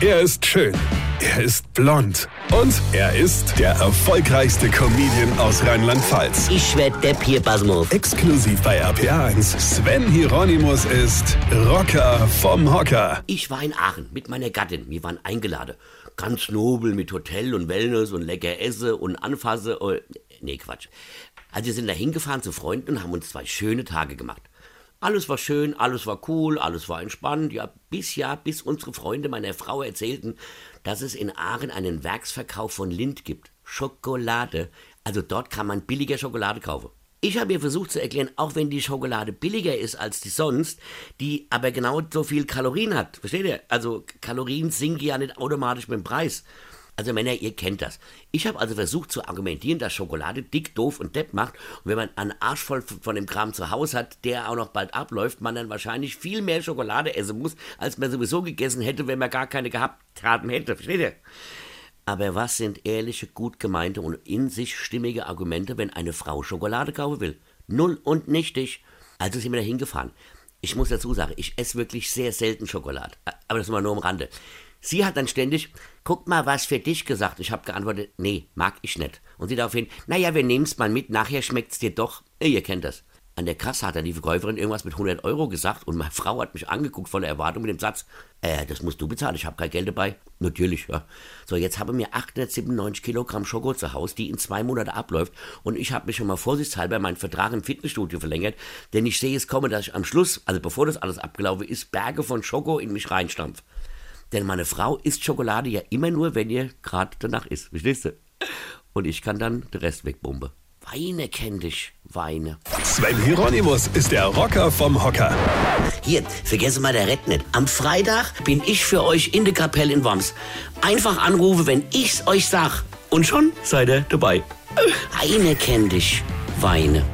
Er ist schön. Er ist blond. Und er ist der erfolgreichste Comedian aus Rheinland-Pfalz. Ich werd der Pierpasmus. Exklusiv bei RPA1. Sven Hieronymus ist Rocker vom Hocker. Ich war in Aachen mit meiner Gattin. Wir waren eingeladen. Ganz nobel mit Hotel und Wellness und lecker Esse und Anfasse. Oh, nee, Quatsch. Also wir sind da hingefahren zu Freunden und haben uns zwei schöne Tage gemacht. Alles war schön, alles war cool, alles war entspannt. Ja, bis ja, bis unsere Freunde meiner Frau erzählten, dass es in Aachen einen Werksverkauf von Lind gibt. Schokolade. Also dort kann man billiger Schokolade kaufen. Ich habe ihr versucht zu erklären, auch wenn die Schokolade billiger ist als die sonst, die aber genau so viel Kalorien hat. Versteht ihr? Also Kalorien sinken ja nicht automatisch mit dem Preis. Also Männer, ihr kennt das. Ich habe also versucht zu argumentieren, dass Schokolade dick, doof und depp macht. Und wenn man einen Arsch voll von dem Kram zu Hause hat, der auch noch bald abläuft, man dann wahrscheinlich viel mehr Schokolade essen muss, als man sowieso gegessen hätte, wenn man gar keine gehabt haben hätte. Versteht ihr? Aber was sind ehrliche, gut gemeinte und in sich stimmige Argumente, wenn eine Frau Schokolade kaufen will? Null und nichtig. Also sind wir da hingefahren. Ich muss dazu sagen, ich esse wirklich sehr selten Schokolade. Aber das mal nur am Rande. Sie hat dann ständig, guck mal, was für dich gesagt. Ich habe geantwortet, nee, mag ich nicht. Und sie daraufhin, naja, wir nehmen's mal mit, nachher schmeckt's dir doch. Ihr kennt das. An der Kasse hat dann die Verkäuferin irgendwas mit 100 Euro gesagt und meine Frau hat mich angeguckt voller Erwartung mit dem Satz, äh, das musst du bezahlen, ich habe kein Geld dabei. Natürlich, ja. So, jetzt habe ich mir 897 Kilogramm Schoko zu Hause, die in zwei Monaten abläuft und ich habe mich schon mal vorsichtshalber meinen Vertrag im Fitnessstudio verlängert, denn ich sehe es kommen, dass ich am Schluss, also bevor das alles abgelaufen ist, Berge von Schoko in mich reinstampf. Denn meine Frau isst Schokolade ja immer nur, wenn ihr gerade danach isst. Verstehst du? Und ich kann dann den Rest wegbomben. Weine kenn dich, Weine. Sven Hieronymus ist der Rocker vom Hocker. Hier, vergesse mal der Rett nicht. Am Freitag bin ich für euch in der Kapelle in Worms. Einfach anrufe, wenn ich's euch sag. Und schon seid ihr dabei. Weine kenn dich, Weine.